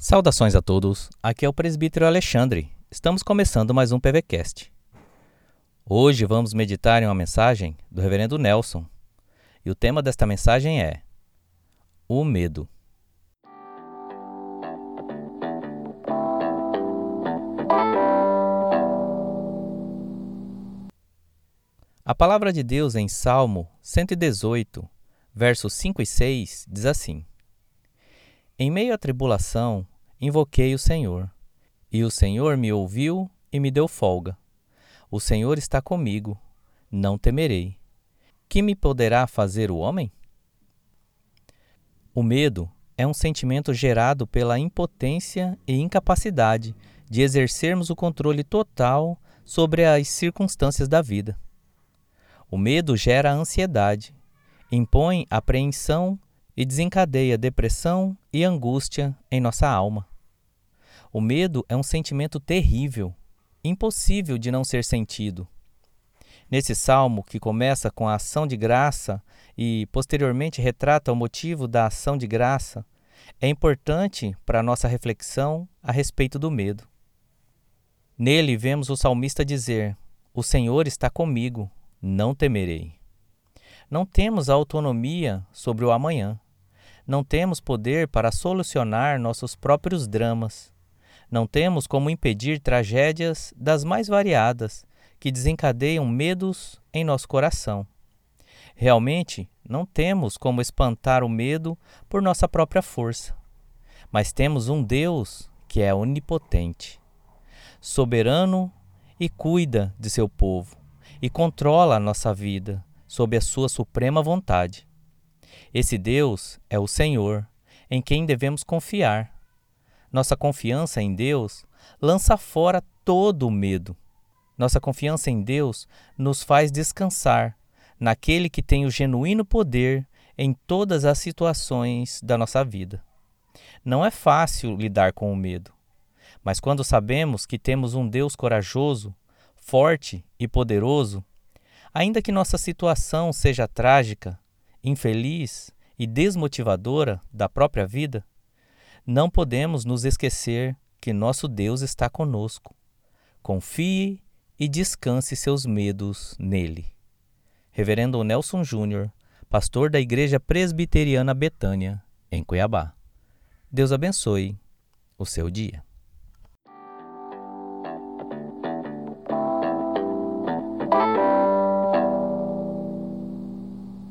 Saudações a todos, aqui é o presbítero Alexandre. Estamos começando mais um PVCast. Hoje vamos meditar em uma mensagem do reverendo Nelson. E o tema desta mensagem é O Medo. A palavra de Deus em Salmo 118, versos 5 e 6 diz assim: Em meio à tribulação, invoquei o Senhor, e o Senhor me ouviu e me deu folga. O Senhor está comigo, não temerei. Que me poderá fazer o homem? O medo é um sentimento gerado pela impotência e incapacidade de exercermos o controle total sobre as circunstâncias da vida. O medo gera ansiedade, impõe apreensão e desencadeia depressão e angústia em nossa alma. O medo é um sentimento terrível, impossível de não ser sentido. Nesse salmo, que começa com a ação de graça e posteriormente retrata o motivo da ação de graça, é importante para a nossa reflexão a respeito do medo. Nele vemos o salmista dizer: O Senhor está comigo, não temerei. Não temos autonomia sobre o amanhã. Não temos poder para solucionar nossos próprios dramas. Não temos como impedir tragédias das mais variadas que desencadeiam medos em nosso coração. Realmente, não temos como espantar o medo por nossa própria força. Mas temos um Deus que é onipotente, soberano e cuida de seu povo e controla a nossa vida sob a sua suprema vontade. Esse Deus é o Senhor, em quem devemos confiar. Nossa confiança em Deus lança fora todo o medo. Nossa confiança em Deus nos faz descansar naquele que tem o genuíno poder em todas as situações da nossa vida. Não é fácil lidar com o medo, mas quando sabemos que temos um Deus corajoso, forte e poderoso, Ainda que nossa situação seja trágica, infeliz e desmotivadora da própria vida, não podemos nos esquecer que nosso Deus está conosco. Confie e descanse seus medos nele. Reverendo Nelson Júnior, pastor da Igreja Presbiteriana Betânia, em Cuiabá. Deus abençoe o seu dia.